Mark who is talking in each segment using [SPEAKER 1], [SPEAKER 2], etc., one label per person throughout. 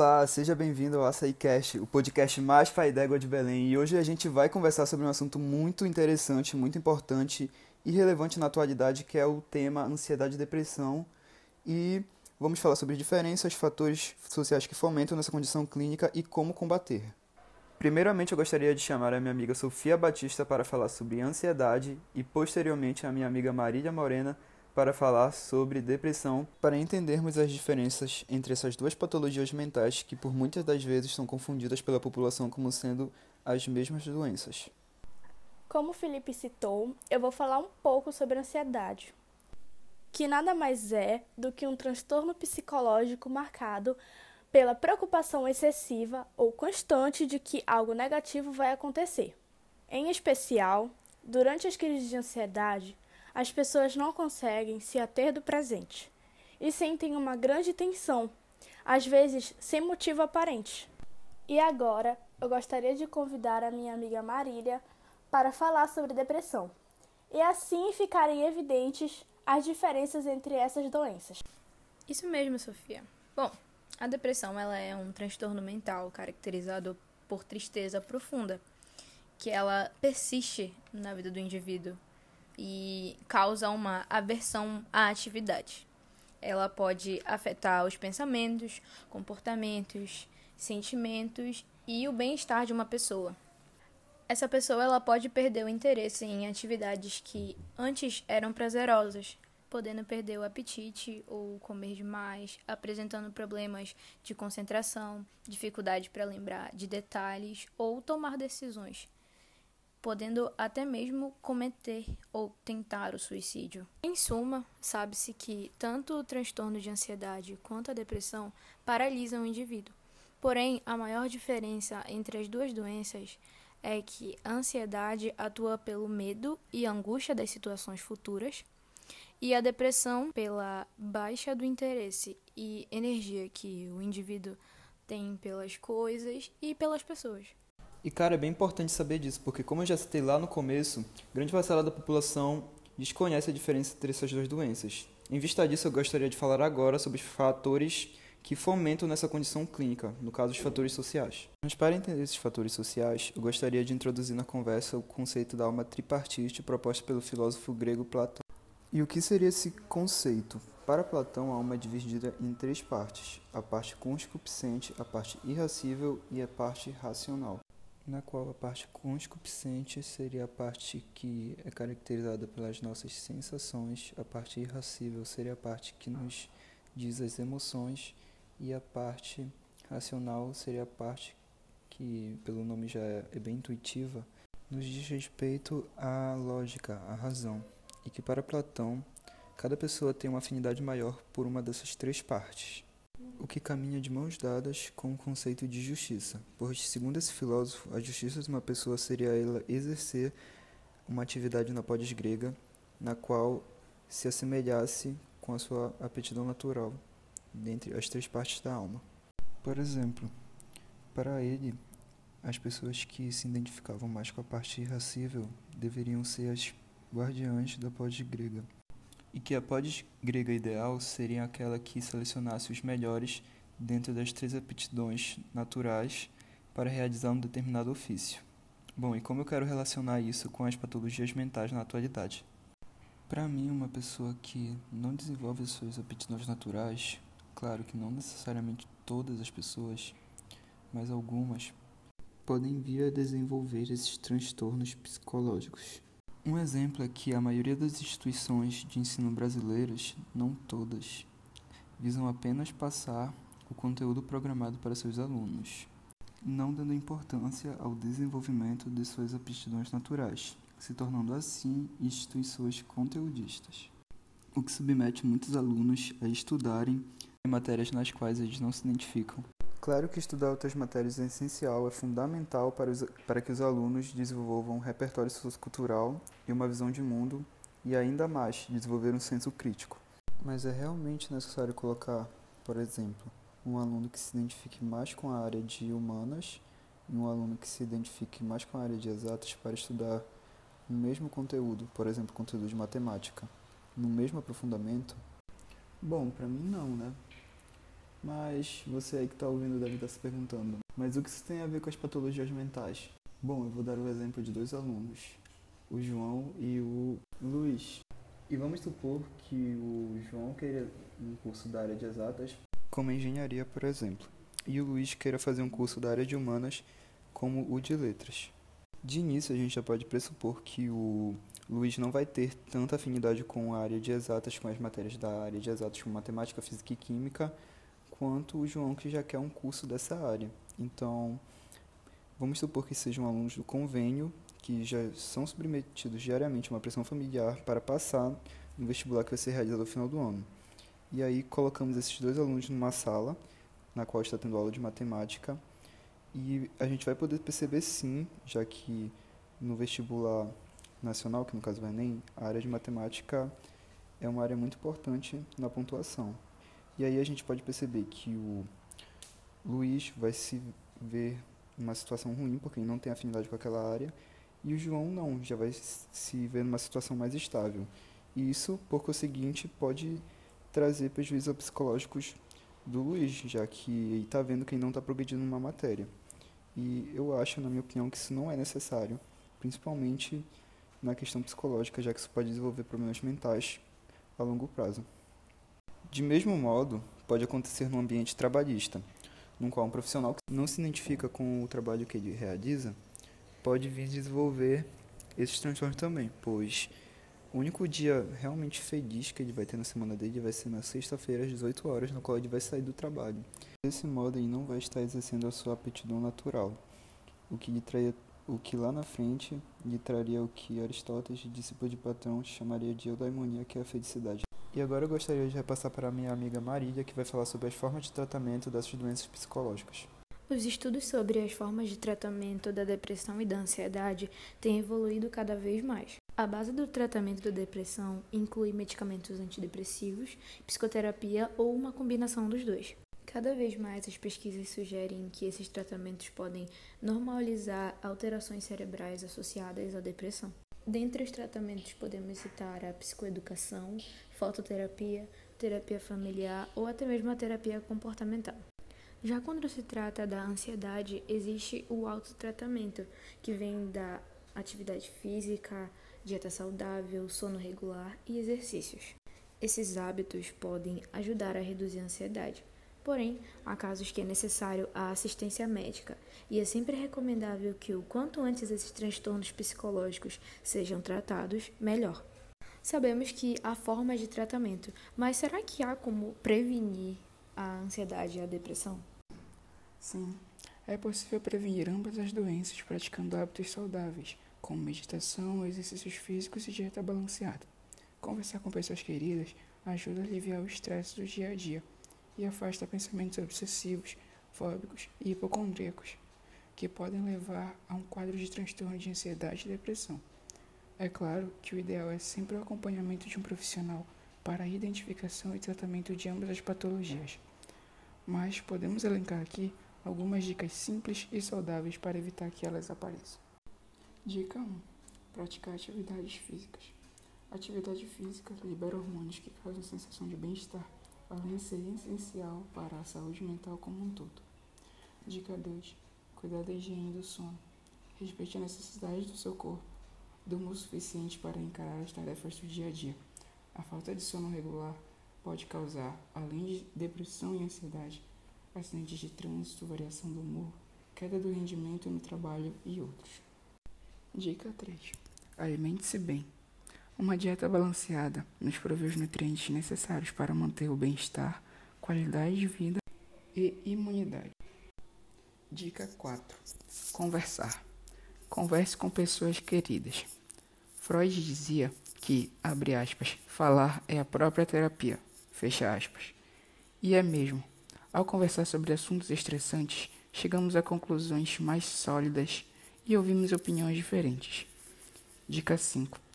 [SPEAKER 1] Olá, seja bem-vindo ao AçaíCast, o podcast mais pai d'égua de Belém. E hoje a gente vai conversar sobre um assunto muito interessante, muito importante e relevante na atualidade, que é o tema ansiedade e depressão. E vamos falar sobre diferenças, fatores sociais que fomentam nessa condição clínica e como combater. Primeiramente, eu gostaria de chamar a minha amiga Sofia Batista para falar sobre ansiedade e, posteriormente, a minha amiga Marília Morena para falar sobre depressão, para entendermos as diferenças entre essas duas patologias mentais que por muitas das vezes são confundidas pela população como sendo as mesmas doenças.
[SPEAKER 2] Como o Felipe citou, eu vou falar um pouco sobre ansiedade, que nada mais é do que um transtorno psicológico marcado pela preocupação excessiva ou constante de que algo negativo vai acontecer. Em especial, durante as crises de ansiedade, as pessoas não conseguem se ater do presente e sentem uma grande tensão, às vezes sem motivo aparente. E agora eu gostaria de convidar a minha amiga Marília para falar sobre depressão e assim ficarem evidentes as diferenças entre essas doenças.
[SPEAKER 3] Isso mesmo, Sofia. Bom, a depressão ela é um transtorno mental caracterizado por tristeza profunda, que ela persiste na vida do indivíduo e causa uma aversão à atividade. Ela pode afetar os pensamentos, comportamentos, sentimentos e o bem-estar de uma pessoa. Essa pessoa ela pode perder o interesse em atividades que antes eram prazerosas, podendo perder o apetite ou comer demais, apresentando problemas de concentração, dificuldade para lembrar de detalhes ou tomar decisões podendo até mesmo cometer ou tentar o suicídio. Em suma, sabe-se que tanto o transtorno de ansiedade quanto a depressão paralisam o indivíduo. Porém, a maior diferença entre as duas doenças é que a ansiedade atua pelo medo e angústia das situações futuras, e a depressão pela baixa do interesse e energia que o indivíduo tem pelas coisas e pelas pessoas.
[SPEAKER 1] E, cara, é bem importante saber disso, porque, como eu já citei lá no começo, grande parcela da população desconhece a diferença entre essas duas doenças. Em vista disso, eu gostaria de falar agora sobre os fatores que fomentam nessa condição clínica, no caso, os fatores sociais. Mas, para entender esses fatores sociais, eu gostaria de introduzir na conversa o conceito da alma tripartite proposto pelo filósofo grego Platão. E o que seria esse conceito? Para Platão, a alma é dividida em três partes: a parte conscupiscente, a parte irracível e a parte racional na qual a parte conscupiscente seria a parte que é caracterizada pelas nossas sensações, a parte irracível seria a parte que nos diz as emoções e a parte racional seria a parte que, pelo nome já é, é bem intuitiva, nos diz respeito à lógica, à razão, e que para Platão, cada pessoa tem uma afinidade maior por uma dessas três partes o que caminha de mãos dadas com o conceito de justiça, pois, segundo esse filósofo, a justiça de uma pessoa seria ela exercer uma atividade na polis grega, na qual se assemelhasse com a sua aptidão natural, dentre as três partes da alma. Por exemplo, para ele, as pessoas que se identificavam mais com a parte irracível deveriam ser as guardiãs da polis grega e que a pós grega ideal seria aquela que selecionasse os melhores dentro das três aptidões naturais para realizar um determinado ofício. Bom, e como eu quero relacionar isso com as patologias mentais na atualidade? Para mim, uma pessoa que não desenvolve as suas aptidões naturais, claro que não necessariamente todas as pessoas, mas algumas, podem vir a desenvolver esses transtornos psicológicos. Um exemplo é que a maioria das instituições de ensino brasileiras, não todas, visam apenas passar o conteúdo programado para seus alunos, não dando importância ao desenvolvimento de suas aptidões naturais, se tornando assim instituições conteudistas, o que submete muitos alunos a estudarem matérias nas quais eles não se identificam. Claro que estudar outras matérias é essencial, é fundamental para, os, para que os alunos desenvolvam um repertório sociocultural e uma visão de mundo e ainda mais desenvolver um senso crítico. Mas é realmente necessário colocar, por exemplo, um aluno que se identifique mais com a área de humanas e um aluno que se identifique mais com a área de exatas para estudar o mesmo conteúdo, por exemplo, conteúdo de matemática, no mesmo aprofundamento? Bom, para mim não, né? Mas você aí que está ouvindo deve estar se perguntando: mas o que isso tem a ver com as patologias mentais? Bom, eu vou dar o exemplo de dois alunos, o João e o Luiz. E vamos supor que o João queira um curso da área de exatas, como engenharia, por exemplo, e o Luiz queira fazer um curso da área de humanas, como o de letras. De início, a gente já pode pressupor que o Luiz não vai ter tanta afinidade com a área de exatas, com as matérias da área de exatas, como matemática, física e química, quanto o João que já quer um curso dessa área. Então, vamos supor que sejam alunos do convênio que já são submetidos diariamente a uma pressão familiar para passar no vestibular que vai ser realizado ao final do ano. E aí colocamos esses dois alunos numa sala, na qual está tendo aula de matemática, e a gente vai poder perceber sim, já que no vestibular nacional, que no caso é o Enem, a área de matemática é uma área muito importante na pontuação. E aí a gente pode perceber que o Luiz vai se ver numa situação ruim, porque ele não tem afinidade com aquela área, e o João não, já vai se ver numa situação mais estável. E isso, por conseguinte, pode trazer prejuízos psicológicos do Luiz, já que ele está vendo que ele não está progredindo numa matéria. E eu acho, na minha opinião, que isso não é necessário, principalmente na questão psicológica, já que isso pode desenvolver problemas mentais a longo prazo. De mesmo modo, pode acontecer no ambiente trabalhista, no qual um profissional que não se identifica com o trabalho que ele realiza pode vir desenvolver esses transtornos também, pois o único dia realmente feliz que ele vai ter na semana dele vai ser na sexta-feira às 18 horas, no qual ele vai sair do trabalho. Desse modo, ele não vai estar exercendo a sua aptidão natural, o que, lhe traria, o que lá na frente lhe traria o que Aristóteles, discípulo de Platão, chamaria de eudaimonia, que é a felicidade. E agora eu gostaria de repassar para minha amiga Marília, que vai falar sobre as formas de tratamento dessas doenças psicológicas.
[SPEAKER 3] Os estudos sobre as formas de tratamento da depressão e da ansiedade têm evoluído cada vez mais. A base do tratamento da depressão inclui medicamentos antidepressivos, psicoterapia ou uma combinação dos dois. Cada vez mais as pesquisas sugerem que esses tratamentos podem normalizar alterações cerebrais associadas à depressão. Dentre os tratamentos podemos citar a psicoeducação, fototerapia, terapia familiar ou até mesmo a terapia comportamental. Já quando se trata da ansiedade, existe o autotratamento, que vem da atividade física, dieta saudável, sono regular e exercícios. Esses hábitos podem ajudar a reduzir a ansiedade. Porém, há casos que é necessário a assistência médica e é sempre recomendável que o quanto antes esses transtornos psicológicos sejam tratados, melhor. Sabemos que há formas de tratamento, mas será que há como prevenir a ansiedade e a depressão?
[SPEAKER 4] Sim, é possível prevenir ambas as doenças praticando hábitos saudáveis, como meditação, exercícios físicos e dieta balanceada. Conversar com pessoas queridas ajuda a aliviar o estresse do dia a dia e afasta pensamentos obsessivos, fóbicos e hipocondríacos, que podem levar a um quadro de transtorno de ansiedade e depressão. É claro que o ideal é sempre o acompanhamento de um profissional para a identificação e tratamento de ambas as patologias. Mas podemos elencar aqui algumas dicas simples e saudáveis para evitar que elas apareçam. Dica 1: Praticar atividades físicas. Atividade física libera hormônios que causam sensação de bem-estar, além de ser essencial para a saúde mental como um todo. Dica 2: Cuidar da higiene do sono. Respeite a necessidade do seu corpo durma o suficiente para encarar as tarefas do dia a dia. A falta de sono regular pode causar, além de depressão e ansiedade, acidentes de trânsito, variação do humor, queda do rendimento no trabalho e outros. Dica 3. Alimente-se bem. Uma dieta balanceada nos provê os nutrientes necessários para manter o bem-estar, qualidade de vida e imunidade. Dica 4. Conversar. Converse com pessoas queridas. Freud dizia que, abre aspas, falar é a própria terapia, fecha aspas. E é mesmo. Ao conversar sobre assuntos estressantes, chegamos a conclusões mais sólidas e ouvimos opiniões diferentes. Dica 5.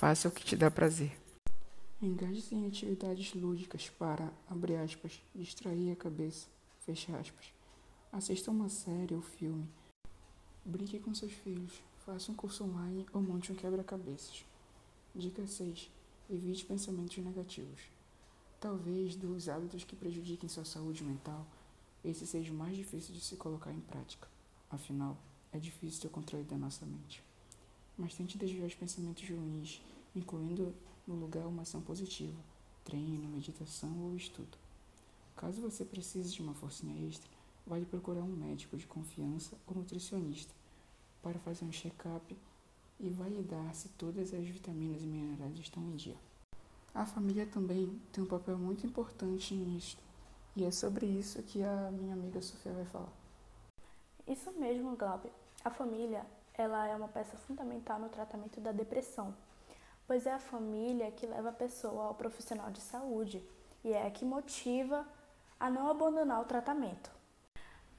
[SPEAKER 4] Faça o que te dá prazer. Engaje-se em atividades lúdicas para, abre aspas, distrair a cabeça, fecha aspas. Assista uma série ou filme. Brinque com seus filhos, Faça um curso online ou monte um quebra-cabeças. Dica 6. Evite pensamentos negativos. Talvez dos hábitos que prejudiquem sua saúde mental, esse seja o mais difícil de se colocar em prática. Afinal, é difícil ter o controle da nossa mente. Mas tente desviar os pensamentos ruins, incluindo no lugar uma ação positiva, treino, meditação ou estudo. Caso você precise de uma forcinha extra, vale procurar um médico de confiança ou nutricionista para fazer um check-up e validar se todas as vitaminas e minerais estão em dia. A família também tem um papel muito importante nisso, e é sobre isso que a minha amiga Sofia vai falar.
[SPEAKER 2] Isso mesmo, Glauber. A família, ela é uma peça fundamental no tratamento da depressão, pois é a família que leva a pessoa ao profissional de saúde e é a que motiva a não abandonar o tratamento.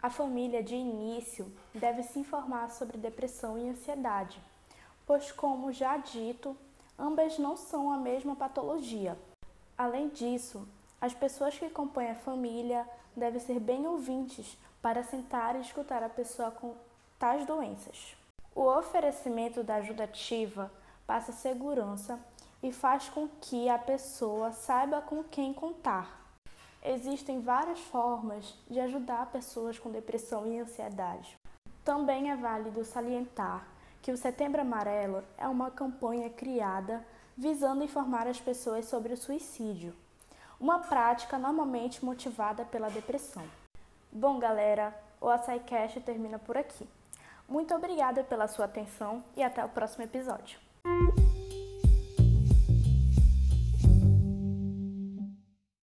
[SPEAKER 2] A família, de início, deve se informar sobre depressão e ansiedade, pois, como já dito, ambas não são a mesma patologia. Além disso, as pessoas que compõem a família devem ser bem ouvintes para sentar e escutar a pessoa com tais doenças. O oferecimento da ajuda ativa passa segurança e faz com que a pessoa saiba com quem contar. Existem várias formas de ajudar pessoas com depressão e ansiedade. Também é válido salientar que o Setembro Amarelo é uma campanha criada visando informar as pessoas sobre o suicídio, uma prática normalmente motivada pela depressão. Bom, galera, o AçaiCast termina por aqui. Muito obrigada pela sua atenção e até o próximo episódio.